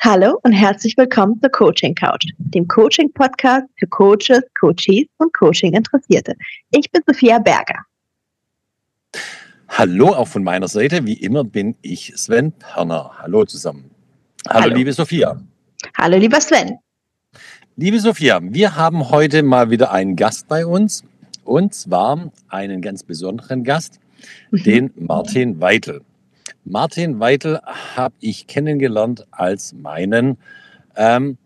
Hallo und herzlich willkommen zur Coaching Couch, dem Coaching Podcast für Coaches, Coaches und Coaching Interessierte. Ich bin Sophia Berger. Hallo auch von meiner Seite. Wie immer bin ich Sven Perner. Hallo zusammen. Hallo, Hallo. liebe Sophia. Hallo lieber Sven. Liebe Sophia, wir haben heute mal wieder einen Gast bei uns und zwar einen ganz besonderen Gast, mhm. den Martin Weitel. Martin Weitel habe ich kennengelernt als meinen ähm,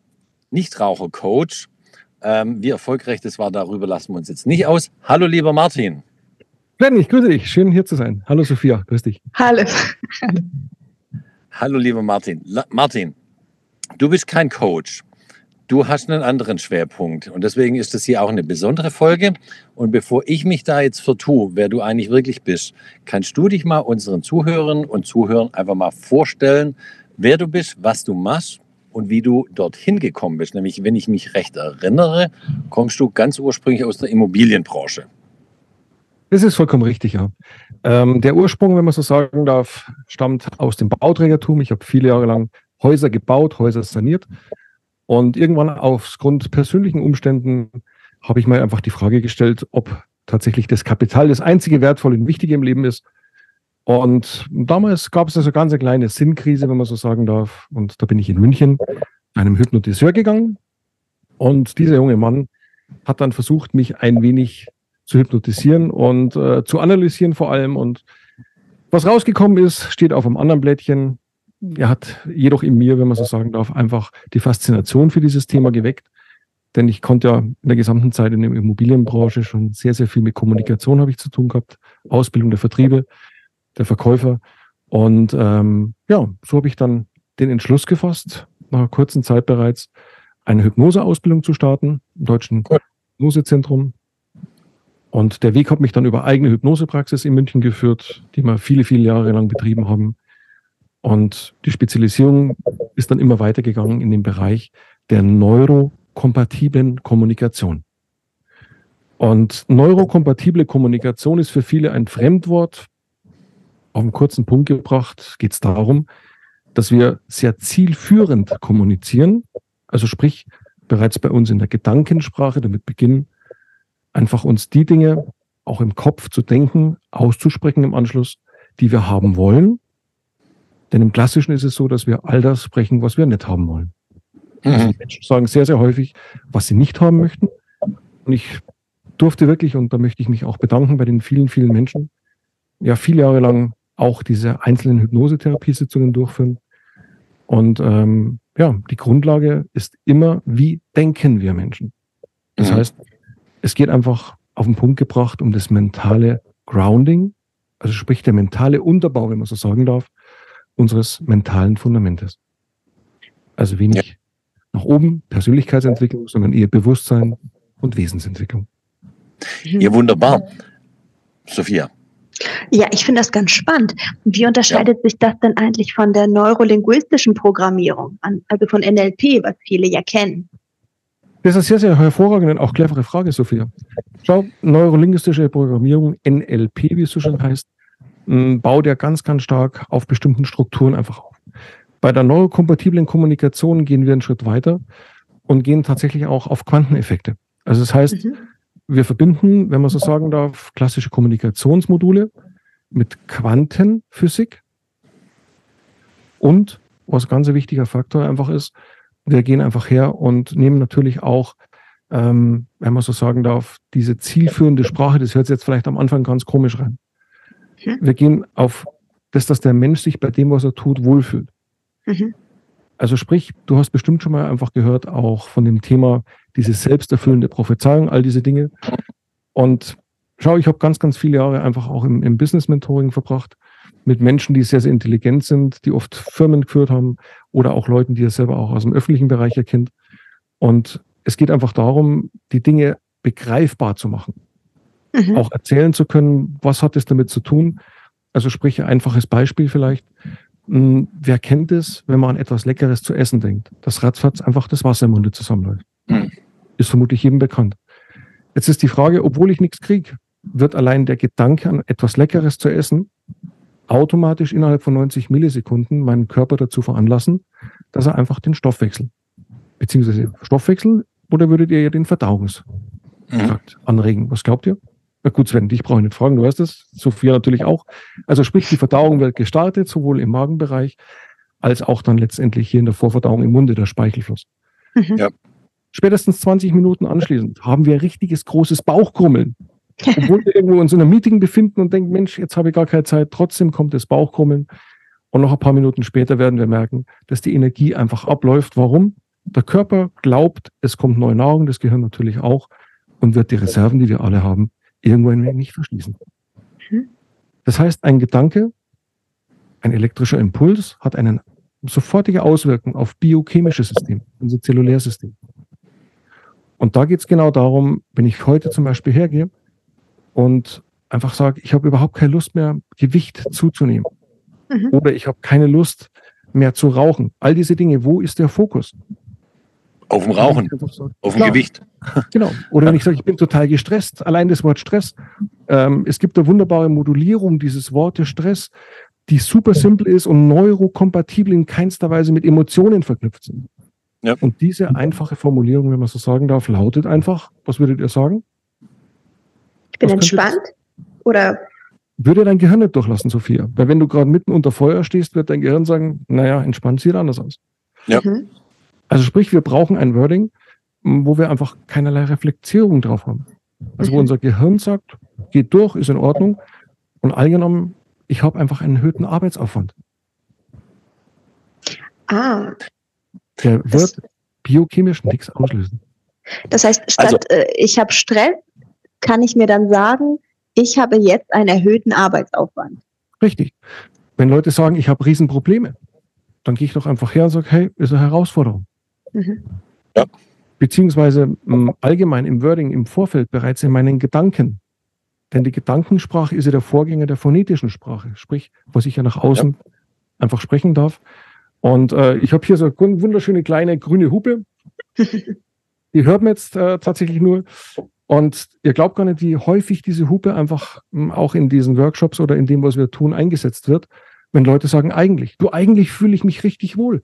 Nichtraucher-Coach. Ähm, wie erfolgreich das war, darüber lassen wir uns jetzt nicht aus. Hallo, lieber Martin. Glenn, ich grüße dich. Schön hier zu sein. Hallo, Sophia. Grüß dich. Hallo. Hallo, lieber Martin. La Martin, du bist kein Coach. Du hast einen anderen Schwerpunkt und deswegen ist das hier auch eine besondere Folge. Und bevor ich mich da jetzt vertue, wer du eigentlich wirklich bist, kannst du dich mal unseren Zuhörern und Zuhörern einfach mal vorstellen, wer du bist, was du machst und wie du dorthin gekommen bist. Nämlich, wenn ich mich recht erinnere, kommst du ganz ursprünglich aus der Immobilienbranche. Das ist vollkommen richtig, ja. Ähm, der Ursprung, wenn man so sagen darf, stammt aus dem Bauträgertum. Ich habe viele Jahre lang Häuser gebaut, Häuser saniert und irgendwann aufgrund persönlichen Umständen habe ich mir einfach die Frage gestellt, ob tatsächlich das Kapital das einzige Wertvolle und Wichtige im Leben ist. Und damals gab es also ganz eine kleine Sinnkrise, wenn man so sagen darf. Und da bin ich in München einem Hypnotiseur gegangen. Und dieser junge Mann hat dann versucht, mich ein wenig zu hypnotisieren und äh, zu analysieren vor allem. Und was rausgekommen ist, steht auf einem anderen Blättchen er hat jedoch in mir, wenn man so sagen darf, einfach die Faszination für dieses Thema geweckt. Denn ich konnte ja in der gesamten Zeit in der Immobilienbranche schon sehr, sehr viel mit Kommunikation habe ich zu tun gehabt, Ausbildung der Vertriebe, der Verkäufer. Und ähm, ja, so habe ich dann den Entschluss gefasst, nach einer kurzen Zeit bereits eine Hypnoseausbildung zu starten im Deutschen Hypnosezentrum. Und der Weg hat mich dann über eigene Hypnosepraxis in München geführt, die wir viele, viele Jahre lang betrieben haben. Und die Spezialisierung ist dann immer weitergegangen in den Bereich der neurokompatiblen Kommunikation. Und neurokompatible Kommunikation ist für viele ein Fremdwort. Auf einen kurzen Punkt gebracht geht es darum, dass wir sehr zielführend kommunizieren. Also sprich, bereits bei uns in der Gedankensprache damit beginnen, einfach uns die Dinge auch im Kopf zu denken, auszusprechen im Anschluss, die wir haben wollen denn im Klassischen ist es so, dass wir all das sprechen, was wir nicht haben wollen. Mhm. Also Menschen sagen sehr, sehr häufig, was sie nicht haben möchten. Und ich durfte wirklich, und da möchte ich mich auch bedanken bei den vielen, vielen Menschen, ja, viele Jahre lang auch diese einzelnen Hypnosetherapiesitzungen durchführen. Und ähm, ja, die Grundlage ist immer, wie denken wir Menschen? Das mhm. heißt, es geht einfach auf den Punkt gebracht um das mentale Grounding, also sprich der mentale Unterbau, wenn man so sagen darf, unseres mentalen Fundamentes. Also wenig ja. nach oben Persönlichkeitsentwicklung, sondern eher Bewusstsein und Wesensentwicklung. Ja, wunderbar. Sophia. Ja, ich finde das ganz spannend. Wie unterscheidet ja. sich das denn eigentlich von der neurolinguistischen Programmierung, also von NLP, was viele ja kennen? Das ist eine sehr, sehr hervorragende und auch clevere Frage, Sophia. Schau, neurolinguistische Programmierung, NLP, wie es so schön heißt, baut er ganz, ganz stark auf bestimmten Strukturen einfach auf. Bei der neurokompatiblen Kommunikation gehen wir einen Schritt weiter und gehen tatsächlich auch auf Quanteneffekte. Also das heißt, mhm. wir verbinden, wenn man so sagen darf, klassische Kommunikationsmodule mit Quantenphysik und, was ein ganz wichtiger Faktor einfach ist, wir gehen einfach her und nehmen natürlich auch, ähm, wenn man so sagen darf, diese zielführende Sprache, das hört sich jetzt vielleicht am Anfang ganz komisch rein. Mhm. Wir gehen auf das, dass der Mensch sich bei dem, was er tut, wohlfühlt. Mhm. Also sprich, du hast bestimmt schon mal einfach gehört, auch von dem Thema diese selbsterfüllende Prophezeiung, all diese Dinge. Und schau, ich habe ganz, ganz viele Jahre einfach auch im, im Business-Mentoring verbracht mit Menschen, die sehr, sehr intelligent sind, die oft Firmen geführt haben oder auch Leuten, die er selber auch aus dem öffentlichen Bereich erkennt. Und es geht einfach darum, die Dinge begreifbar zu machen mhm. auch erzählen zu können, was hat es damit zu tun. Also sprich, ein einfaches Beispiel vielleicht. Hm, wer kennt es, wenn man an etwas Leckeres zu essen denkt? Das ratzfatz einfach das Wasser im Munde zusammenläuft. Mhm. Ist vermutlich jedem bekannt. Jetzt ist die Frage, obwohl ich nichts kriege, wird allein der Gedanke an etwas Leckeres zu essen automatisch innerhalb von 90 Millisekunden meinen Körper dazu veranlassen, dass er einfach den Stoffwechsel, beziehungsweise Stoffwechsel, oder würdet ihr den Verdauungstrakt mhm. anregen? Was glaubt ihr? Na gut, Sven, dich brauche ich nicht fragen, du weißt es. Sophia natürlich auch. Also sprich, die Verdauung wird gestartet, sowohl im Magenbereich als auch dann letztendlich hier in der Vorverdauung im Munde, der Speichelfluss. Mhm. Ja. Spätestens 20 Minuten anschließend haben wir ein richtiges großes Bauchkrummeln. Obwohl wir irgendwo uns in einem Meeting befinden und denken, Mensch, jetzt habe ich gar keine Zeit, trotzdem kommt das Bauchkrummeln. Und noch ein paar Minuten später werden wir merken, dass die Energie einfach abläuft. Warum? Der Körper glaubt, es kommt neue Nahrung, das Gehirn natürlich auch, und wird die Reserven, die wir alle haben, irgendwo ein wenig verschließen. Mhm. Das heißt, ein Gedanke, ein elektrischer Impuls hat eine sofortige Auswirkung auf biochemische System, unser Zellulärsystem. Und da geht es genau darum, wenn ich heute zum Beispiel hergehe und einfach sage, ich habe überhaupt keine Lust mehr, Gewicht zuzunehmen. Mhm. Oder ich habe keine Lust mehr zu rauchen. All diese Dinge, wo ist der Fokus? Auf dem Rauchen, auf dem Gewicht. Genau. Oder wenn ich sage, ich bin total gestresst, allein das Wort Stress. Ähm, es gibt eine wunderbare Modulierung dieses Wortes Stress, die super simpel ist und neurokompatibel in keinster Weise mit Emotionen verknüpft sind. Ja. Und diese einfache Formulierung, wenn man so sagen darf, lautet einfach, was würdet ihr sagen? Ich bin was entspannt oder würde dein Gehirn nicht durchlassen, Sophia. Weil wenn du gerade mitten unter Feuer stehst, wird dein Gehirn sagen, naja, entspannt sieht anders aus. Ja. Mhm. Also sprich, wir brauchen ein Wording, wo wir einfach keinerlei Reflektierung drauf haben. Also wo mhm. unser Gehirn sagt, geht durch, ist in Ordnung. Und allgenommen, ich habe einfach einen erhöhten Arbeitsaufwand. Ah. Der wird biochemisch nichts auslösen. Das heißt, statt also, äh, ich habe Stress, kann ich mir dann sagen, ich habe jetzt einen erhöhten Arbeitsaufwand. Richtig. Wenn Leute sagen, ich habe Riesenprobleme, dann gehe ich doch einfach her und sage, hey, ist eine Herausforderung. Mhm. Ja. Beziehungsweise m, allgemein im Wording im Vorfeld bereits in meinen Gedanken. Denn die Gedankensprache ist ja der Vorgänger der phonetischen Sprache, sprich, was ich ja nach außen ja. einfach sprechen darf. Und äh, ich habe hier so eine wunderschöne kleine grüne Hupe. Die hört man jetzt äh, tatsächlich nur. Und ihr glaubt gar nicht, wie häufig diese Hupe einfach m, auch in diesen Workshops oder in dem, was wir tun, eingesetzt wird, wenn Leute sagen, eigentlich, du eigentlich fühle ich mich richtig wohl.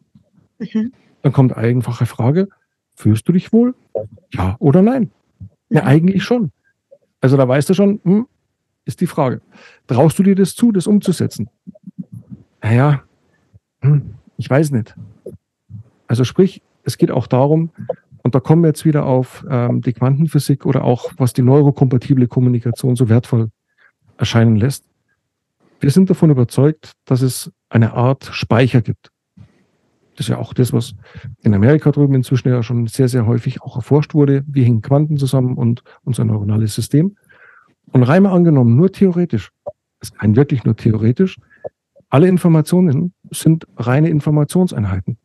Mhm. Dann kommt einfache Frage, fühlst du dich wohl? Ja oder nein? Ja, eigentlich schon. Also da weißt du schon, hm, ist die Frage. Traust du dir das zu, das umzusetzen? Naja, hm, ich weiß nicht. Also sprich, es geht auch darum, und da kommen wir jetzt wieder auf ähm, die Quantenphysik oder auch, was die neurokompatible Kommunikation so wertvoll erscheinen lässt. Wir sind davon überzeugt, dass es eine Art Speicher gibt. Das ist ja auch das, was in Amerika drüben inzwischen ja schon sehr, sehr häufig auch erforscht wurde. Wie hängen Quanten zusammen und unser neuronales System? Und rein mal angenommen, nur theoretisch, das ist ein wirklich nur theoretisch, alle Informationen sind reine Informationseinheiten,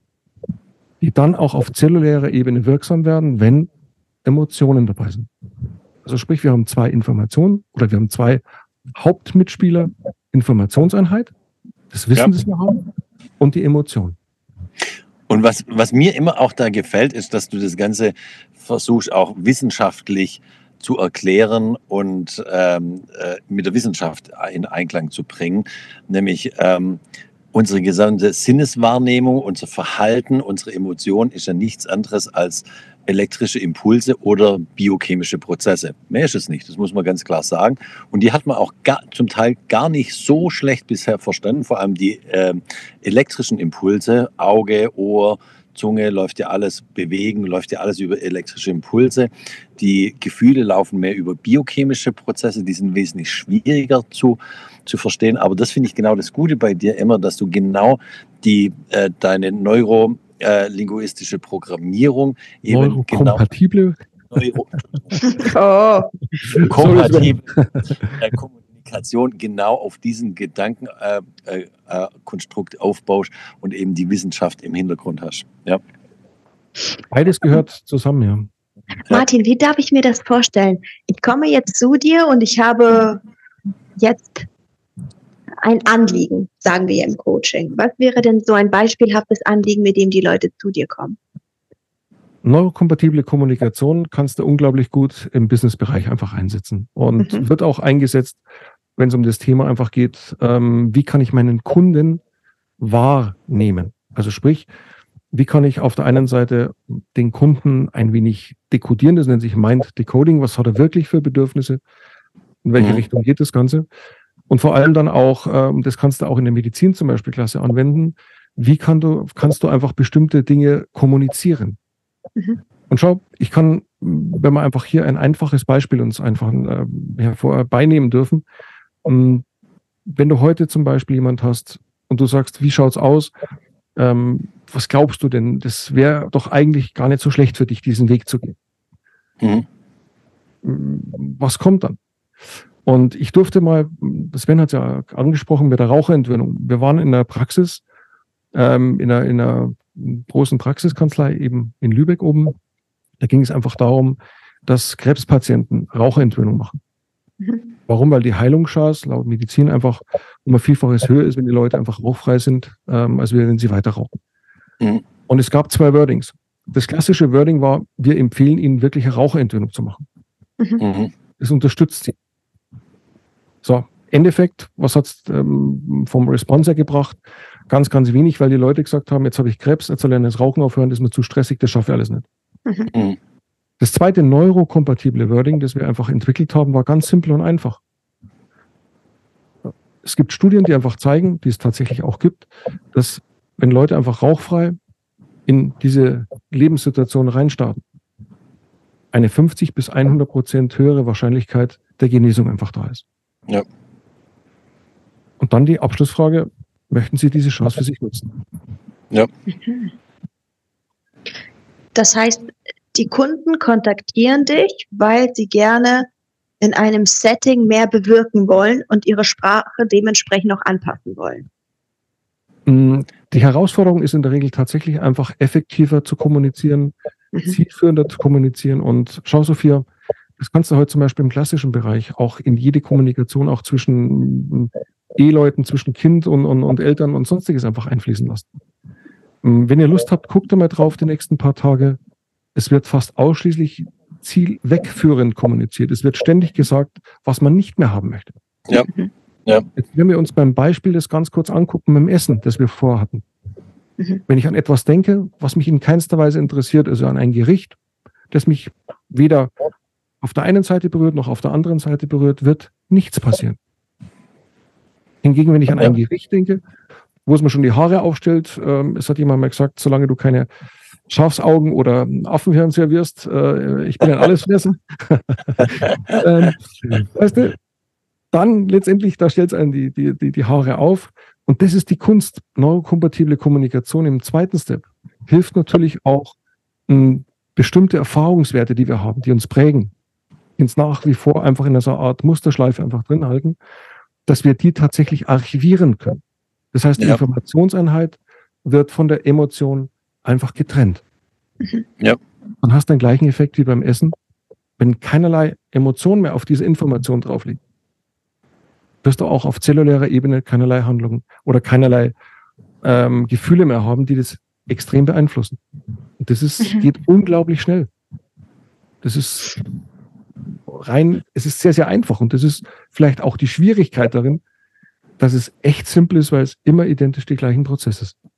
die dann auch auf zellulärer Ebene wirksam werden, wenn Emotionen dabei sind. Also sprich, wir haben zwei Informationen oder wir haben zwei Hauptmitspieler, Informationseinheit, das Wissen, ja. das wir haben, und die Emotion. Und was, was mir immer auch da gefällt, ist, dass du das Ganze versuchst auch wissenschaftlich zu erklären und ähm, äh, mit der Wissenschaft in Einklang zu bringen. Nämlich ähm, unsere gesamte Sinneswahrnehmung, unser Verhalten, unsere Emotion ist ja nichts anderes als elektrische Impulse oder biochemische Prozesse. Mehr ist es nicht, das muss man ganz klar sagen. Und die hat man auch gar, zum Teil gar nicht so schlecht bisher verstanden, vor allem die äh, elektrischen Impulse, Auge, Ohr, Zunge, läuft ja alles, Bewegen, läuft ja alles über elektrische Impulse. Die Gefühle laufen mehr über biochemische Prozesse, die sind wesentlich schwieriger zu, zu verstehen. Aber das finde ich genau das Gute bei dir immer, dass du genau die, äh, deine Neuro, äh, linguistische Programmierung eben genau kompatible Neuro oh. kompatible äh, Kommunikation genau auf diesen Gedankenkonstrukt äh, äh, aufbaust und eben die Wissenschaft im Hintergrund hast. Ja. Beides gehört zusammen, ja. Martin, wie darf ich mir das vorstellen? Ich komme jetzt zu dir und ich habe jetzt ein Anliegen, sagen wir im Coaching. Was wäre denn so ein beispielhaftes Anliegen, mit dem die Leute zu dir kommen? Neurokompatible Kommunikation kannst du unglaublich gut im Businessbereich einfach einsetzen und mhm. wird auch eingesetzt, wenn es um das Thema einfach geht, ähm, wie kann ich meinen Kunden wahrnehmen? Also sprich, wie kann ich auf der einen Seite den Kunden ein wenig dekodieren, das nennt sich Mind Decoding, was hat er wirklich für Bedürfnisse, in welche mhm. Richtung geht das Ganze. Und vor allem dann auch, ähm, das kannst du auch in der Medizin zum Beispiel klasse anwenden, wie kann du, kannst du einfach bestimmte Dinge kommunizieren. Mhm. Und schau, ich kann, wenn wir einfach hier ein einfaches Beispiel uns einfach äh, hervor beinehmen dürfen, ähm, wenn du heute zum Beispiel jemand hast und du sagst, wie schaut's aus? Ähm, was glaubst du denn? Das wäre doch eigentlich gar nicht so schlecht für dich, diesen Weg zu gehen. Mhm. Was kommt dann? Und ich durfte mal, Sven hat es ja angesprochen mit der Raucherentwöhnung. Wir waren in der Praxis, ähm, in, einer, in einer großen Praxiskanzlei eben in Lübeck oben. Da ging es einfach darum, dass Krebspatienten Raucherentwöhnung machen. Mhm. Warum? Weil die Heilungschance laut Medizin einfach um ein Vielfaches höher ist, wenn die Leute einfach rauchfrei sind, ähm, als wenn sie weiter rauchen. Mhm. Und es gab zwei Wordings. Das klassische Wording war, wir empfehlen Ihnen wirklich eine Raucherentwöhnung zu machen. Mhm. Das unterstützt sie. So, Endeffekt, was hat es ähm, vom Responser gebracht? Ganz, ganz wenig, weil die Leute gesagt haben, jetzt habe ich Krebs, jetzt soll ich das Rauchen aufhören, das ist mir zu stressig, das schaffe ich alles nicht. Mhm. mhm. Das zweite neurokompatible Wording, das wir einfach entwickelt haben, war ganz simpel und einfach. Es gibt Studien, die einfach zeigen, die es tatsächlich auch gibt, dass wenn Leute einfach rauchfrei in diese Lebenssituation reinstarten, eine 50 bis 100 Prozent höhere Wahrscheinlichkeit der Genesung einfach da ist. Ja. Und dann die Abschlussfrage, möchten Sie diese Chance für sich nutzen? Ja. Das heißt, die Kunden kontaktieren dich, weil sie gerne in einem Setting mehr bewirken wollen und ihre Sprache dementsprechend auch anpassen wollen. Mm, die Herausforderung ist in der Regel tatsächlich einfach effektiver zu kommunizieren, mhm. zielführender zu kommunizieren. Und schau, Sophia, das kannst du heute zum Beispiel im klassischen Bereich auch in jede Kommunikation, auch zwischen Eheleuten, zwischen Kind und, und, und Eltern und sonstiges einfach einfließen lassen. Mm, wenn ihr Lust habt, guckt da mal drauf die nächsten paar Tage es wird fast ausschließlich zielwegführend kommuniziert. Es wird ständig gesagt, was man nicht mehr haben möchte. Ja. Mhm. ja. Jetzt, wenn wir uns beim Beispiel das ganz kurz angucken mit dem Essen, das wir vorhatten. Mhm. Wenn ich an etwas denke, was mich in keinster Weise interessiert, also an ein Gericht, das mich weder auf der einen Seite berührt noch auf der anderen Seite berührt, wird nichts passieren. Hingegen, wenn ich an ein Gericht denke, wo es mir schon die Haare aufstellt, ähm, es hat jemand mal gesagt, solange du keine Schafsaugen oder Affenhirn servierst. Äh, ich bin ein Allesfresser. ähm, weißt du, dann letztendlich, da stellt es einen die, die, die, die Haare auf. Und das ist die Kunst. Neurokompatible Kommunikation im zweiten Step hilft natürlich auch, m, hm, bestimmte Erfahrungswerte, die wir haben, die uns prägen, ins nach wie vor einfach in einer Art Musterschleife einfach drin halten, dass wir die tatsächlich archivieren können. Das heißt, die ja. Informationseinheit wird von der Emotion einfach getrennt. Ja. Und hast den gleichen Effekt wie beim Essen, wenn keinerlei Emotion mehr auf diese Information drauf liegt. Wirst du auch auf zellulärer Ebene keinerlei Handlungen oder keinerlei ähm, Gefühle mehr haben, die das extrem beeinflussen. Und das ist, mhm. geht unglaublich schnell. Das ist rein, es ist sehr, sehr einfach. Und das ist vielleicht auch die Schwierigkeit darin, dass es echt simpel ist, weil es immer identisch die gleichen Prozesse sind.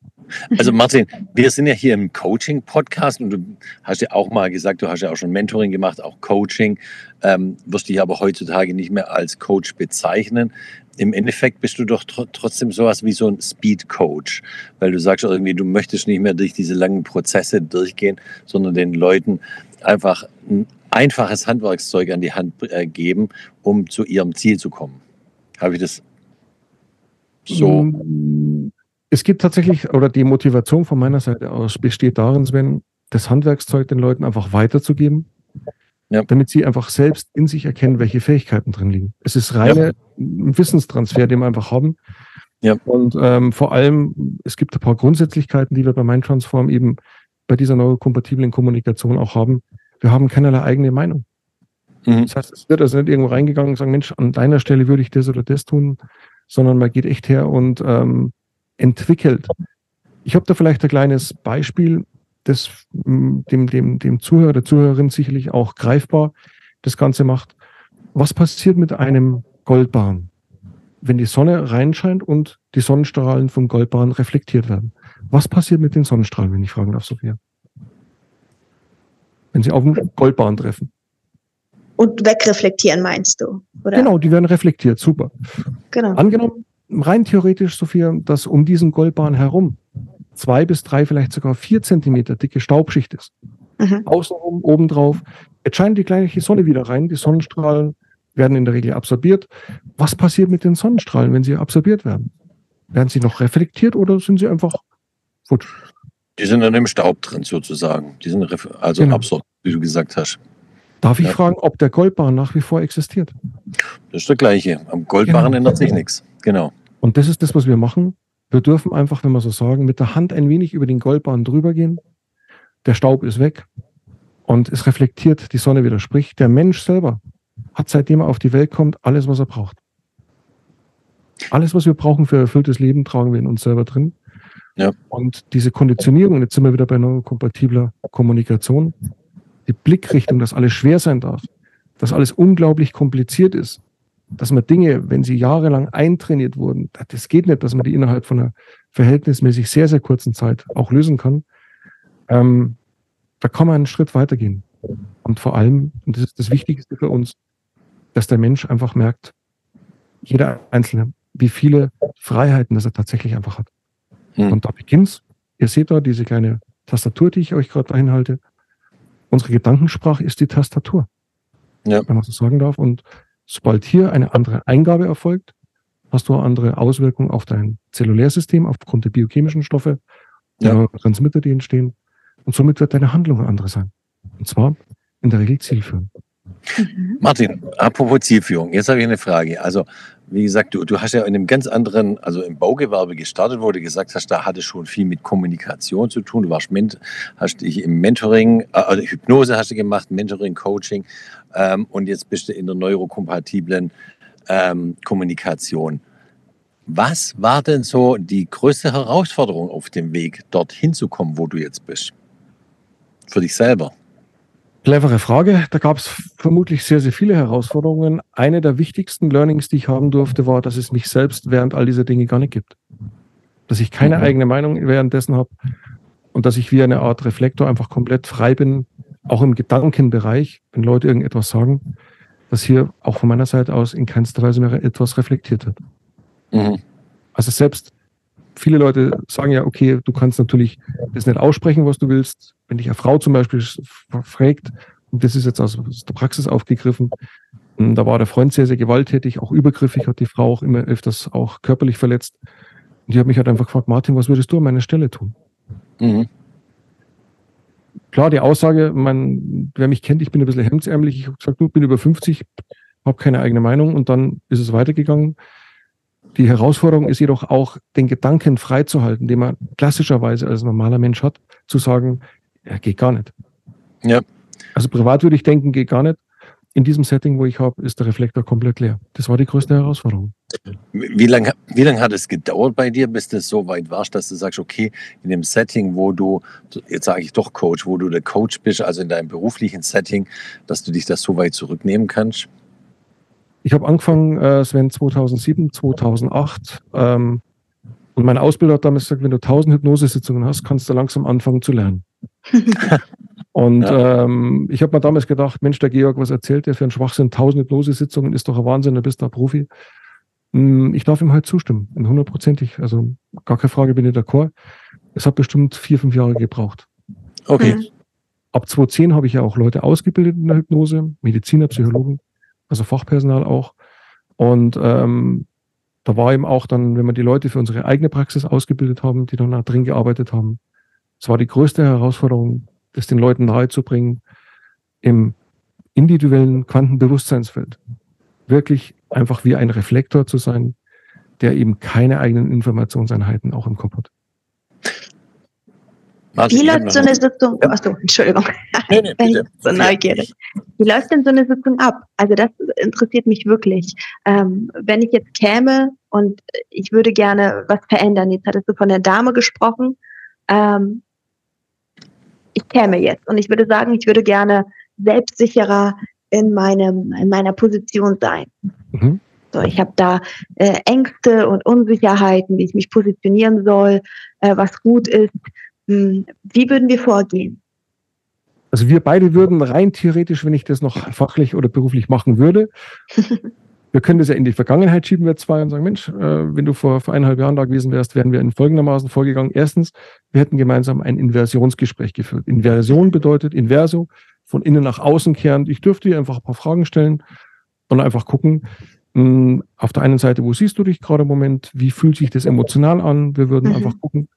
Also Martin, wir sind ja hier im Coaching-Podcast und du hast ja auch mal gesagt, du hast ja auch schon Mentoring gemacht, auch Coaching, ähm, wirst dich aber heutzutage nicht mehr als Coach bezeichnen. Im Endeffekt bist du doch tr trotzdem sowas wie so ein Speed-Coach, weil du sagst irgendwie, du möchtest nicht mehr durch diese langen Prozesse durchgehen, sondern den Leuten einfach ein einfaches Handwerkszeug an die Hand äh, geben, um zu ihrem Ziel zu kommen. Habe ich das so? Mm, es gibt tatsächlich, oder die Motivation von meiner Seite aus besteht darin, Sven, das Handwerkszeug den Leuten einfach weiterzugeben, ja. damit sie einfach selbst in sich erkennen, welche Fähigkeiten drin liegen. Es ist reine ja. Wissenstransfer, den wir einfach haben. Ja. Und ähm, vor allem, es gibt ein paar Grundsätzlichkeiten, die wir bei Mindtransform eben bei dieser neurokompatiblen Kommunikation auch haben. Wir haben keinerlei eigene Meinung. Mhm. Das heißt, es wird also nicht irgendwo reingegangen und sagen, Mensch, an deiner Stelle würde ich das oder das tun, sondern man geht echt her und ähm, entwickelt. Ich habe da vielleicht ein kleines Beispiel, das dem, dem, dem Zuhörer, der Zuhörerin sicherlich auch greifbar das Ganze macht. Was passiert mit einem Goldbarren, wenn die Sonne reinscheint und die Sonnenstrahlen vom Goldbarren reflektiert werden? Was passiert mit den Sonnenstrahlen, wenn ich fragen darf, Sophia? Wenn sie auf dem Goldbahn treffen. Und wegreflektieren, meinst du? Oder? Genau, die werden reflektiert, super. Genau. Angenommen, rein theoretisch, Sophia, dass um diesen Goldbahn herum zwei bis drei, vielleicht sogar vier Zentimeter dicke Staubschicht ist. Mhm. Außenrum, obendrauf. Jetzt scheint die gleiche Sonne wieder rein. Die Sonnenstrahlen werden in der Regel absorbiert. Was passiert mit den Sonnenstrahlen, wenn sie absorbiert werden? Werden sie noch reflektiert oder sind sie einfach futsch? Die sind dann im Staub drin sozusagen. Die sind also genau. absorbiert, wie du gesagt hast. Darf ich ja. fragen, ob der Goldbarren nach wie vor existiert? Das ist der gleiche. Am Goldbarren genau. ändert sich nichts. Genau. Und das ist das, was wir machen. Wir dürfen einfach, wenn wir so sagen, mit der Hand ein wenig über den Goldbarren drüber gehen. Der Staub ist weg und es reflektiert, die Sonne wieder. Sprich, der Mensch selber hat seitdem er auf die Welt kommt, alles, was er braucht. Alles, was wir brauchen für erfülltes Leben, tragen wir in uns selber drin. Ja. Und diese Konditionierung, jetzt sind wir wieder bei neurokompatibler Kommunikation, die Blickrichtung, dass alles schwer sein darf, dass alles unglaublich kompliziert ist, dass man Dinge, wenn sie jahrelang eintrainiert wurden, das geht nicht, dass man die innerhalb von einer verhältnismäßig sehr, sehr kurzen Zeit auch lösen kann. Ähm, da kann man einen Schritt weitergehen. Und vor allem, und das ist das Wichtigste für uns, dass der Mensch einfach merkt, jeder Einzelne, wie viele Freiheiten das er tatsächlich einfach hat. Hm. Und da beginnt's. Ihr seht da diese kleine Tastatur, die ich euch gerade einhalte. Unsere Gedankensprache ist die Tastatur. Ja. Wenn man so sagen darf. Und sobald hier eine andere Eingabe erfolgt, hast du eine andere Auswirkungen auf dein Zellulärsystem aufgrund der biochemischen Stoffe, ja. der Transmitter, die entstehen. Und somit wird deine Handlung eine andere sein. Und zwar in der Regel zielführend. Mhm. Martin, apropos Zielführung, jetzt habe ich eine Frage. Also, wie gesagt, du, du hast ja in einem ganz anderen, also im Baugewerbe gestartet, wo du gesagt hast, da hatte schon viel mit Kommunikation zu tun. Du warst hast dich im Mentoring, äh, also Hypnose hast du gemacht, Mentoring, Coaching ähm, und jetzt bist du in der neurokompatiblen ähm, Kommunikation. Was war denn so die größte Herausforderung auf dem Weg, dorthin zu kommen, wo du jetzt bist? Für dich selber? Clevere Frage. Da gab es vermutlich sehr, sehr viele Herausforderungen. Eine der wichtigsten Learnings, die ich haben durfte, war, dass es mich selbst während all dieser Dinge gar nicht gibt. Dass ich keine mhm. eigene Meinung währenddessen habe und dass ich wie eine Art Reflektor einfach komplett frei bin, auch im Gedankenbereich, wenn Leute irgendetwas sagen, dass hier auch von meiner Seite aus in keinster Weise mehr etwas reflektiert wird. Mhm. Also selbst viele Leute sagen ja, okay, du kannst natürlich das nicht aussprechen, was du willst. Wenn dich eine Frau zum Beispiel fragt, und das ist jetzt aus der Praxis aufgegriffen, hm, da war der Freund sehr, sehr gewalttätig, auch übergriffig, hat die Frau auch immer öfters auch körperlich verletzt. Und die hat mich halt einfach gefragt, Martin, was würdest du an meiner Stelle tun? Mhm. Klar, die Aussage, man, wer mich kennt, ich bin ein bisschen hemdsärmlich. Ich habe gesagt, du bin über 50, habe keine eigene Meinung und dann ist es weitergegangen. Die Herausforderung ist jedoch auch, den Gedanken freizuhalten, den man klassischerweise als normaler Mensch hat, zu sagen, ja, geht gar nicht. Ja. Also privat würde ich denken, geht gar nicht. In diesem Setting, wo ich habe, ist der Reflektor komplett leer. Das war die größte Herausforderung. Wie lange wie lang hat es gedauert bei dir, bis du so weit warst, dass du sagst, okay, in dem Setting, wo du, jetzt sage ich doch Coach, wo du der Coach bist, also in deinem beruflichen Setting, dass du dich das so weit zurücknehmen kannst? Ich habe angefangen, äh, Sven, 2007, 2008. Ähm, und mein Ausbilder hat damals gesagt, wenn du 1000 Hypnosesitzungen hast, kannst du langsam anfangen zu lernen. und ja. ähm, ich habe mir damals gedacht, Mensch, der Georg, was erzählt der für einen Schwachsinn? 1000 Hypnosesitzungen ist doch ein Wahnsinn, du bist da Profi. Hm, ich darf ihm halt zustimmen, hundertprozentig. Also gar keine Frage, bin ich d'accord. Es hat bestimmt vier, fünf Jahre gebraucht. Okay. Mhm. Ab 2010 habe ich ja auch Leute ausgebildet in der Hypnose, Mediziner, Psychologen also Fachpersonal auch. Und ähm, da war eben auch dann, wenn wir die Leute für unsere eigene Praxis ausgebildet haben, die dann da drin gearbeitet haben, es war die größte Herausforderung, das den Leuten nahezubringen, im individuellen Quantenbewusstseinsfeld wirklich einfach wie ein Reflektor zu sein, der eben keine eigenen Informationseinheiten auch im Kopf hat. Martin, Wie läuft so eine Sitzung? Ja. Achso, Entschuldigung. Nee, nee, Bin ich so neugierig. Wie läuft denn so eine Sitzung ab? Also das interessiert mich wirklich. Ähm, wenn ich jetzt käme und ich würde gerne was verändern, jetzt hattest du von der Dame gesprochen. Ähm, ich käme jetzt und ich würde sagen, ich würde gerne selbstsicherer in meinem in meiner Position sein. Mhm. So, ich habe da äh, Ängste und Unsicherheiten, wie ich mich positionieren soll, äh, was gut ist. Hm, wie würden wir vorgehen? Also wir beide würden rein theoretisch, wenn ich das noch fachlich oder beruflich machen würde, wir können das ja in die Vergangenheit schieben, wir zwei, und sagen, Mensch, äh, wenn du vor, vor eineinhalb Jahren da gewesen wärst, wären wir in folgendermaßen vorgegangen. Erstens, wir hätten gemeinsam ein Inversionsgespräch geführt. Inversion bedeutet Inverso, von innen nach außen kehrend. Ich dürfte dir einfach ein paar Fragen stellen und einfach gucken, mh, hm, auf der einen Seite, wo siehst du dich gerade im Moment? Wie fühlt sich das emotional an? Wir würden mhm. einfach gucken,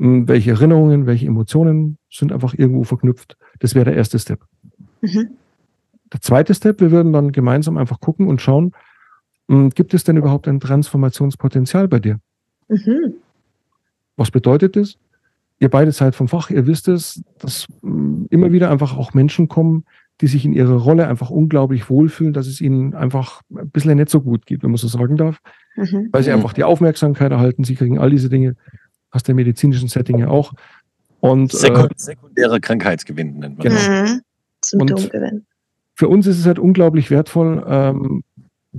hm, welche Erinnerungen, welche Emotionen sind einfach irgendwo verknüpft. Das wäre der erste Step. Mhm. Der zweite Step, wir würden dann gemeinsam einfach gucken und schauen, gibt es denn überhaupt ein Transformationspotenzial bei dir? Mhm. Was bedeutet das? Ihr beide seid vom Fach, ihr wisst es, dass hm, immer wieder einfach auch Menschen kommen, die sich in ihrer Rolle einfach unglaublich wohlfühlen, dass es ihnen einfach ein bisschen nicht so gut geht, wenn man so sagen darf, mhm. weil sie einfach die Aufmerksamkeit erhalten, sie kriegen all diese Dinge aus der medizinischen Setting ja auch. Und, Sekund, äh, sekundäre Krankheitsgewinn nennt man genau. Mhm. Symptomgewinn. Für uns ist es halt unglaublich wertvoll, ähm,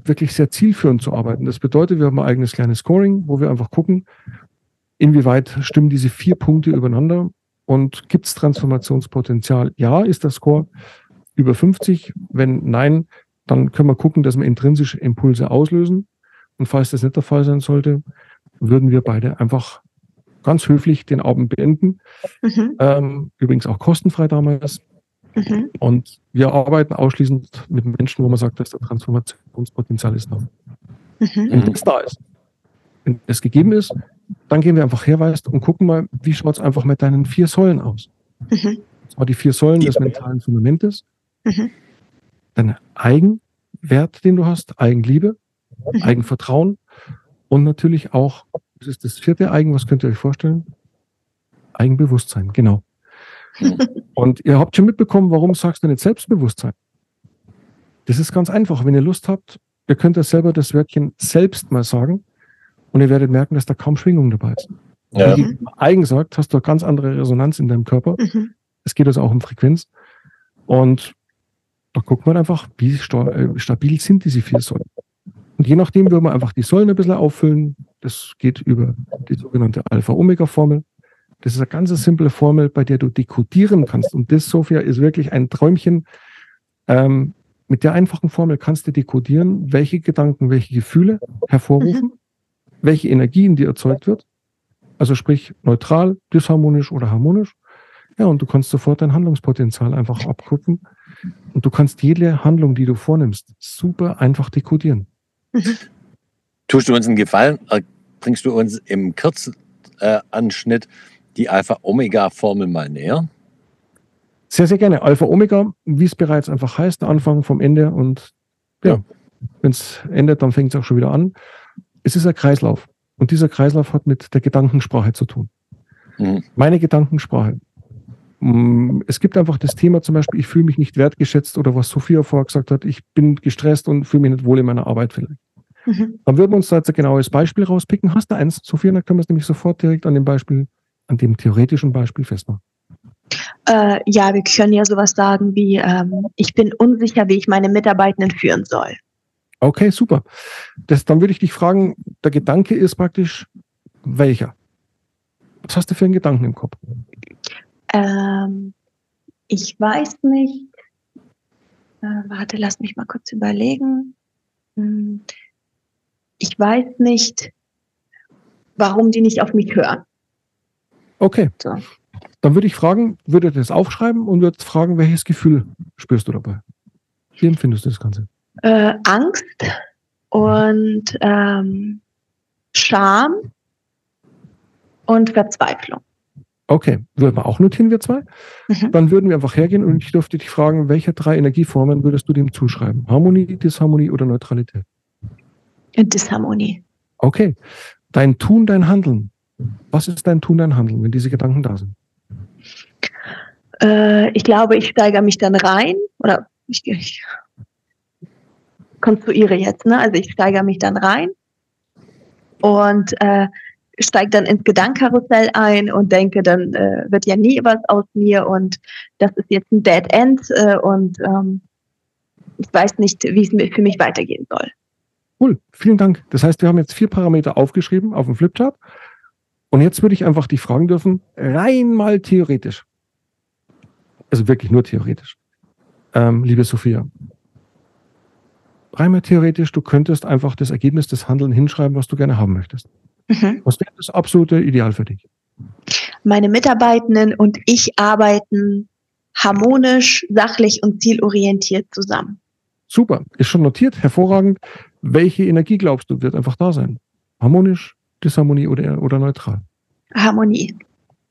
wirklich sehr zielführend zu arbeiten. Das bedeutet, wir haben ein eigenes kleines Scoring, wo wir einfach gucken, inwieweit stimmen diese vier Punkte übereinander und gibt es Transformationspotenzial? Ja, ist der Score über 50. Wenn nein, dann können wir gucken, dass wir intrinsische Impulse auslösen. Und falls das nicht der Fall sein sollte, würden wir beide einfach ganz höflich den Abend beenden. Mhm. Ähm, übrigens auch kostenfrei damals. Mhm. Und wir arbeiten ausschließend mit Menschen, wo man sagt, dass der Transformationspotenzial ist. Mhm. Wenn das da ist, wenn es gegeben ist, dann gehen wir einfach her weißt, und gucken mal, wie schaut es einfach mit deinen vier Säulen aus. Mhm. Das war die vier Säulen des mentalen Fundamentes. Mhm. Dein Eigenwert, den du hast, Eigenliebe, mhm. Eigenvertrauen und natürlich auch das ist das vierte Eigen, was könnt ihr euch vorstellen? Eigenbewusstsein, genau. Und ihr habt schon mitbekommen, warum sagst du nicht Selbstbewusstsein? Das ist ganz einfach. Wenn ihr Lust habt, ihr könnt ja selber das Wörtchen selbst mal sagen und ihr werdet merken, dass da kaum Schwingung dabei ist. Ja. Wenn du eigen sagt, hast du eine ganz andere Resonanz in deinem Körper. Mhm. Es geht also auch um Frequenz. Und da guckt man einfach, wie äh, stabil sind diese vier Säulen. Und je nachdem würden wir einfach die Säulen ein bisschen auffüllen. Das geht über die sogenannte Alpha-Omega-Formel. Das ist eine ganz simple Formel, bei der du dekodieren kannst. Und das, Sophia, ist wirklich ein Träumchen. Ähm, mit der einfachen Formel kannst du dekodieren, welche Gedanken, welche Gefühle hervorrufen, mhm. welche Energie in dir erzeugt wird. Also sprich neutral, disharmonisch oder harmonisch. Ja, und du kannst sofort dein Handlungspotenzial einfach abgucken. Und du kannst jede Handlung, die du vornimmst, super einfach dekodieren. Mhm. Tust du uns einen Gefallen, äh, bringst du uns im Kurzanschnitt die Alpha-Omega-Formel mal näher? Sehr, sehr gerne. Alpha-Omega, wie es bereits einfach heißt, Anfang vom Ende und ja, wenn es endet, dann fängt es auch schon wieder an. Es ist ein Kreislauf und dieser Kreislauf hat mit der Gedankensprache zu tun. Mhm. Meine Gedankensprache. Mm, es gibt einfach das Thema zum Beispiel, ich fühle mich nicht wertgeschätzt oder was Sophia vorher gesagt hat, ich bin gestresst und fühle mich nicht wohl in meiner Arbeit vielleicht. Mhm. Dann würden wir uns da jetzt ein genaues Beispiel rauspicken. Hast du eins, Sophia? Dann können wir es nämlich sofort direkt an dem Beispiel, an dem theoretischen Beispiel festmachen. Äh, ja, wir können ja sowas sagen wie, ähm, ich bin unsicher, wie ich meine Mitarbeitenden führen soll. Okay, super. Das, dann würde ich dich fragen, der Gedanke ist praktisch welcher? Was hast du für einen Gedanken im Kopf? Ähm, ich weiß nicht. Äh, warte, lass mich mal kurz überlegen. Hm, ich weiß nicht, warum die nicht auf mich hören. Okay. So. Dann würde ich fragen, würde das aufschreiben und würde fragen, welches Gefühl spürst du dabei? Wie empfindest du das Ganze? Äh, Angst und ähm, Scham und Verzweiflung. Okay, würden wir auch notieren, wir zwei. Mhm. Dann würden wir einfach hergehen und ich dürfte dich fragen, welche drei Energieformen würdest du dem zuschreiben? Harmonie, Disharmonie oder Neutralität? Disharmonie. Okay. Dein Tun, dein Handeln. Was ist dein Tun, dein Handeln, wenn diese Gedanken da sind? Äh, ich glaube, ich steigere mich dann rein oder ich, ich konstruiere jetzt, ne? Also ich steigere mich dann rein und äh, steige dann ins Gedankenkarussell ein und denke, dann äh, wird ja nie was aus mir und das ist jetzt ein Dead End äh, und ähm, ich weiß nicht, wie es für mich weitergehen soll. Cool, vielen Dank. Das heißt, wir haben jetzt vier Parameter aufgeschrieben auf dem Flipchart. Und jetzt würde ich einfach dich fragen dürfen, rein mal theoretisch. Also wirklich nur theoretisch. Ähm, liebe Sophia, rein mal theoretisch, du könntest einfach das Ergebnis des Handelns hinschreiben, was du gerne haben möchtest. Mhm. Was wäre das absolute Ideal für dich? Meine Mitarbeitenden und ich arbeiten harmonisch, sachlich und zielorientiert zusammen. Super, ist schon notiert, hervorragend. Welche Energie glaubst du, wird einfach da sein? Harmonisch, Disharmonie oder, oder neutral? Harmonie.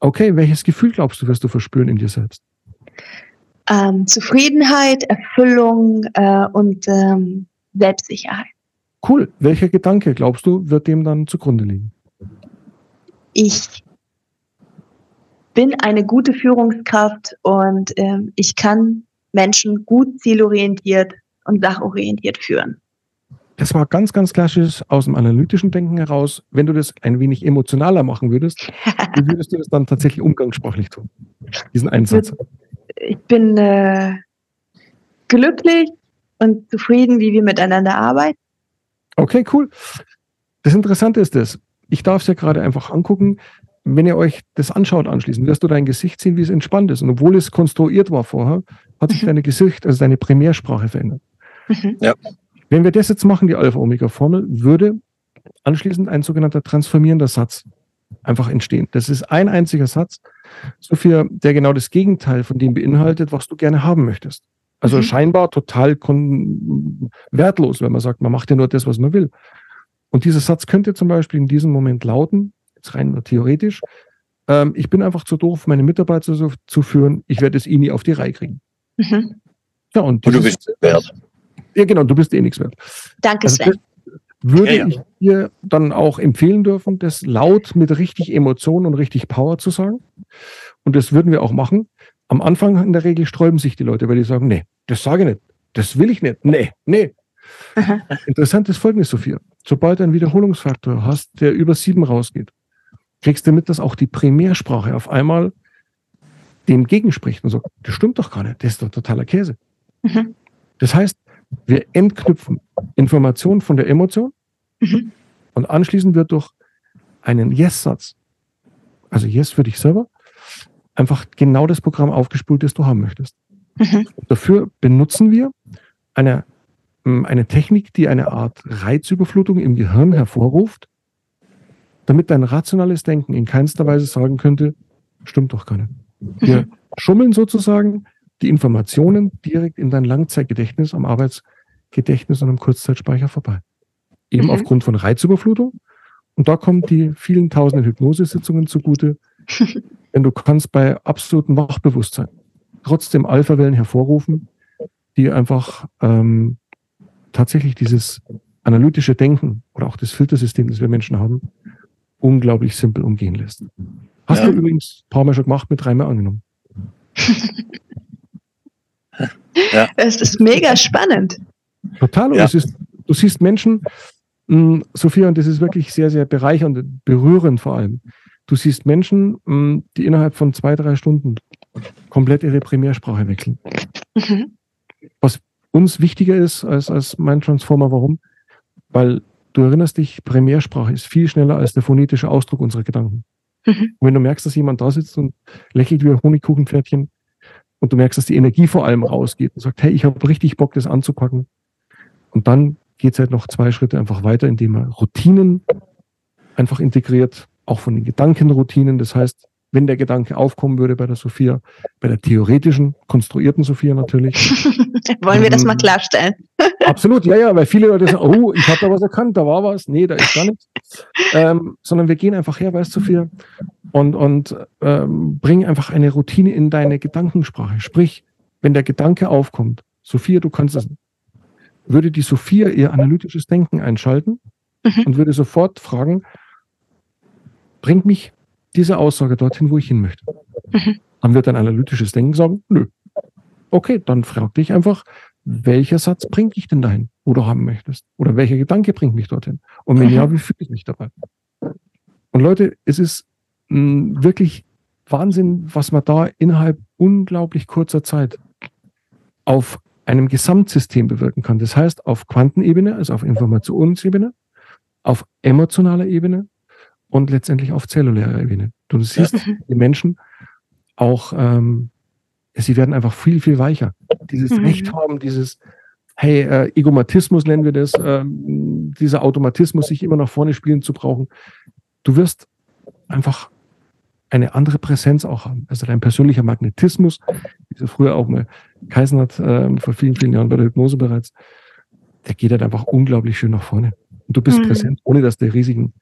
Okay, welches Gefühl glaubst du, wirst du verspüren in dir selbst? Ähm, Zufriedenheit, Erfüllung äh, und ähm, Selbstsicherheit. Cool. Welcher Gedanke glaubst du, wird dem dann zugrunde liegen? Ich bin eine gute Führungskraft und ähm, ich kann Menschen gut zielorientiert und sachorientiert führen. Das war ganz, ganz klassisch aus dem analytischen Denken heraus. Wenn du das ein wenig emotionaler machen würdest, wie würdest du das dann tatsächlich umgangssprachlich tun? Diesen Einsatz. Ich bin äh, glücklich und zufrieden, wie wir miteinander arbeiten. Okay, cool. Das Interessante ist das. Ich darf es ja gerade einfach angucken. Wenn ihr euch das anschaut anschließend, wirst du dein Gesicht sehen, wie es entspannt ist. Und obwohl es konstruiert war vorher, hat sich mhm. deine Gesicht, also deine Primärsprache verändert. Mhm. Ja. Wenn wir das jetzt machen, die Alpha-Omega-Formel, würde anschließend ein sogenannter transformierender Satz einfach entstehen. Das ist ein einziger Satz, Sophia, der genau das Gegenteil von dem beinhaltet, was du gerne haben möchtest. Also mhm. scheinbar total wertlos, wenn man sagt, man macht ja nur das, was man will. Und dieser Satz könnte zum Beispiel in diesem Moment lauten, jetzt rein nur theoretisch, ähm, ich bin einfach zu doof, meine Mitarbeiter so zu führen, ich werde es eh nie auf die Reihe kriegen. Mhm. Ja, und, und du bist wert. Ja, genau, du bist eh nichts wert. Danke, also Sven. würde ja, ja. ich dir dann auch empfehlen dürfen, das laut mit richtig Emotion und richtig Power zu sagen. Und das würden wir auch machen. Am Anfang in der Regel sträuben sich die Leute, weil die sagen, nee, das sage ich nicht. Das will ich nicht. Nee, nee. Aha. Interessant ist folgendes, Sophia. Sobald du einen Wiederholungsfaktor hast, der über sieben rausgeht, kriegst du mit, dass auch die Primärsprache auf einmal dem gegenspricht und sagt, das stimmt doch gar nicht, das ist doch totaler Käse. Mhm. Das heißt, wir entknüpfen Informationen von der Emotion mhm. und anschließend wird durch einen Yes-Satz, also Yes für dich selber, einfach genau das Programm aufgespult, das du haben möchtest. Mhm. Dafür benutzen wir eine, mm, eine Technik, die eine Art Reizüberflutung im Gehirn hervorruft, damit dein rationales Denken in keinster Weise sagen könnte, stimmt doch gar nicht. Wir mhm. schummeln sozusagen die Informationen direkt in dein Langzeitgedächtnis, am Arbeitsgedächtnis und am Kurzzeitspeicher vorbei. Eben mhm. aufgrund von Reizüberflutung. Und da kommen die vielen tausenden Hypnosesitzungen zugute. Denn du kannst bei absolutem Wachbewusstsein trotzdem Alpha-Wellen hervorrufen, die einfach ähm, tatsächlich dieses analytische Denken oder auch das Filtersystem, das wir Menschen haben, unglaublich simpel umgehen lässt. Hast ja. du übrigens ein paar Mal schon gemacht, mit dreimal angenommen. Ja. Es ist mega spannend. Total. Und ja. ist, du siehst Menschen, mh, hm, Sophia, und das ist wirklich sehr, sehr bereichernd und berührend vor allem. Du siehst Menschen, mh, hm, die innerhalb von zwei, drei Stunden komplett ihre Primärsprache wechseln. Mhm. Was uns wichtiger ist als, als mein Transformer. Warum? Weil du erinnerst dich, Primärsprache ist viel schneller als der phonetische Ausdruck unserer Gedanken. Mhm. Und wenn du merkst, dass jemand da sitzt und lächelt wie ein Honigkuchenpferdchen, und du merkst, dass die Energie vor allem rausgeht und sagt, hey, ich habe richtig Bock, das anzupacken. Und dann geht es halt noch zwei Schritte einfach weiter, indem er Routinen einfach integriert, auch von den Gedankenroutinen. Das heißt, wenn der Gedanke aufkommen würde bei der Sophia, bei der theoretischen, konstruierten Sophia natürlich. Wollen wir das mal ähm, klarstellen? absolut, ja, ja, weil viele Leute sagen, oh, ich habe da was erkannt, da war was, nee, da ist gar nichts. Ähm, sondern wir gehen einfach her, weißt du, Sophia, und, und ähm, bringen einfach eine Routine in deine Gedankensprache. Sprich, wenn der Gedanke aufkommt, Sophia, du kannst es, würde die Sophia ihr analytisches Denken einschalten mhm. und würde sofort fragen, bringt mich diese Aussage dorthin, wo ich hin möchte. Mhm. Dann wird dein analytisches Denken sagen, nö. Okay, dann frag dich einfach, welcher Satz bringt dich denn dahin, wo du haben möchtest? Oder welcher Gedanke bringt mich dorthin? Und wenn mhm. ja, wie fühle ich mich dabei? Und Leute, es ist mh, hm, wirklich Wahnsinn, was man da innerhalb unglaublich kurzer Zeit auf einem Gesamtsystem bewirken kann. Das heißt, auf Quantenebene, also auf Informationsebene, auf emotionaler Ebene und letztendlich auf zellulärer Ebene. Du siehst, ja. die Menschen auch, ähm, sie werden einfach viel, viel weicher. Dieses mhm. Recht haben, dieses, hey, äh, Egomatismus nennen wir das, ähm, dieser Automatismus, sich immer nach vorne spielen zu brauchen. Du wirst einfach eine andere Präsenz auch haben. Also dein persönlicher Magnetismus, wie früher auch mal Kaisen hat, äh, vor vielen, vielen Jahren bei der Hypnose bereits, der geht halt einfach unglaublich schön nach vorne. Und du bist mhm. präsent, ohne dass der riesigen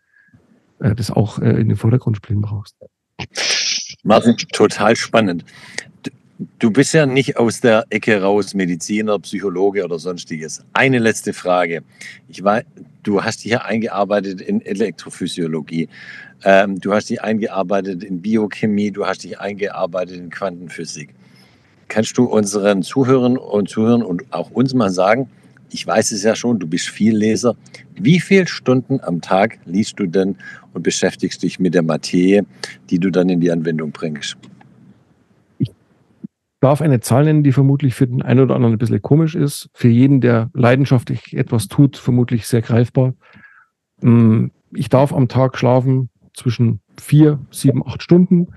äh, das auch äh, in den Vordergrund spielen brauchst. Martin, total spannend. Du bist ja nicht aus der Ecke raus, Mediziner, Psychologe oder sonstiges. Eine letzte Frage. Ich war, du hast dich ja eingearbeitet in Elektrophysiologie. Ähm, du hast dich eingearbeitet in Biochemie. Du hast dich eingearbeitet in Quantenphysik. Kannst du unseren Zuhörern und Zuhörern und auch uns mal sagen, ich weiß es ja schon, du bist viel Leser. Wie viele Stunden am Tag liest du denn und beschäftigst dich mit der Materie, die du dann in die Anwendung bringst? Ich darf eine Zahl nennen, die vermutlich für den einen oder anderen ein bisschen komisch ist. Für jeden, der leidenschaftlich etwas tut, vermutlich sehr greifbar. Hm, ich darf am Tag schlafen zwischen vier, sieben, acht Stunden,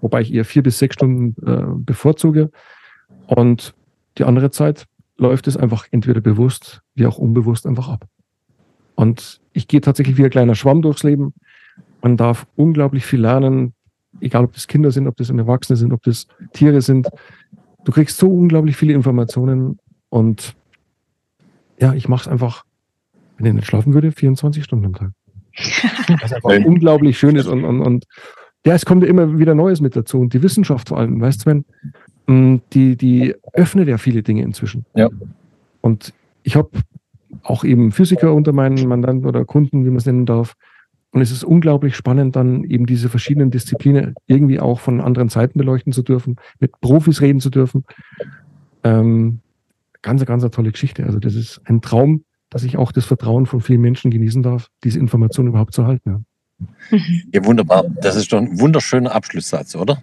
wobei ich eher vier bis sechs Stunden äh, bevorzuge. Und die andere Zeit läuft es einfach entweder bewusst wie auch unbewusst einfach ab. Und ich gehe tatsächlich wie ein kleiner Schwamm durchs Leben. Man darf unglaublich viel lernen, egal ob das Kinder sind, ob das Erwachsene sind, ob das Tiere sind. Du kriegst so unglaublich viele Informationen und ja, ich mache es einfach, wenn ich nicht schlafen würde, 24 Stunden am Tag. Was einfach unglaublich schön ist und, und, und ja, es kommt ja immer wieder Neues mit dazu und die Wissenschaft vor allem, weißt du, wenn die, die öffnet ja viele Dinge inzwischen. Ja. Und ich habe auch eben Physiker unter meinen Mandanten oder Kunden, wie man es nennen darf. Und es ist unglaublich spannend, dann eben diese verschiedenen Disziplinen irgendwie auch von anderen Seiten beleuchten zu dürfen, mit Profis reden zu dürfen. Ähm, ganz, ganz eine tolle Geschichte. Also das ist ein Traum, dass ich auch das Vertrauen von vielen Menschen genießen darf, diese Informationen überhaupt zu erhalten. Ja. ja, wunderbar. Das ist doch ein wunderschöner Abschlusssatz, oder?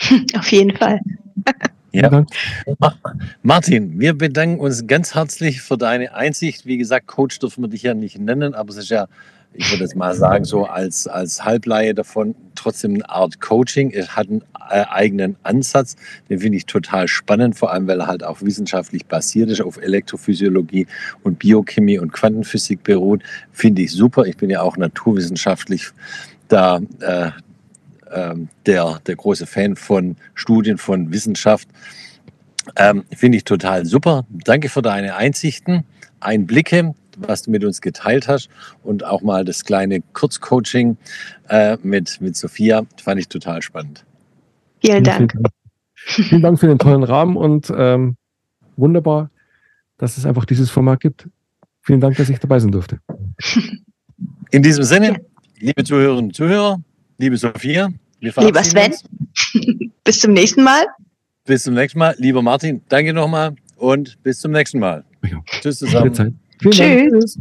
Auf jeden Fall. Ja. Martin, wir bedanken uns ganz herzlich für deine Einsicht. Wie gesagt, Coach dürfen wir dich ja nicht nennen, aber es ist ja, ich würde jetzt mal sagen, so als, als Halbleihe davon trotzdem eine Art Coaching. Es hat einen äh, eigenen Ansatz, den finde ich total spannend, vor allem weil er halt auch wissenschaftlich basiert ist, auf Elektrophysiologie und Biochemie und Quantenphysik beruht. Finde ich super. Ich bin ja auch naturwissenschaftlich da äh, ähm, der, der große Fan von Studien, von Wissenschaft. Ähm, Finde ich total super. Danke für deine Einsichten, Einblicke, was du mit uns geteilt hast und auch mal das kleine Kurzcoaching äh, mit, mit Sophia. Fand ich total spannend. Vielen Dank. Vielen Dank für den tollen Rahmen und ähm, wunderbar, dass es einfach dieses Format gibt. Vielen Dank, dass ich dabei sein durfte. In diesem Sinne, liebe Zuhörerinnen und Zuhörer, Liebe Sophia, lieber Sven, bis zum nächsten Mal. Bis zum nächsten Mal. Lieber Martin, danke nochmal und bis zum nächsten Mal. Ja. Tschüss zusammen. Tschüss. Dank. Tschüss.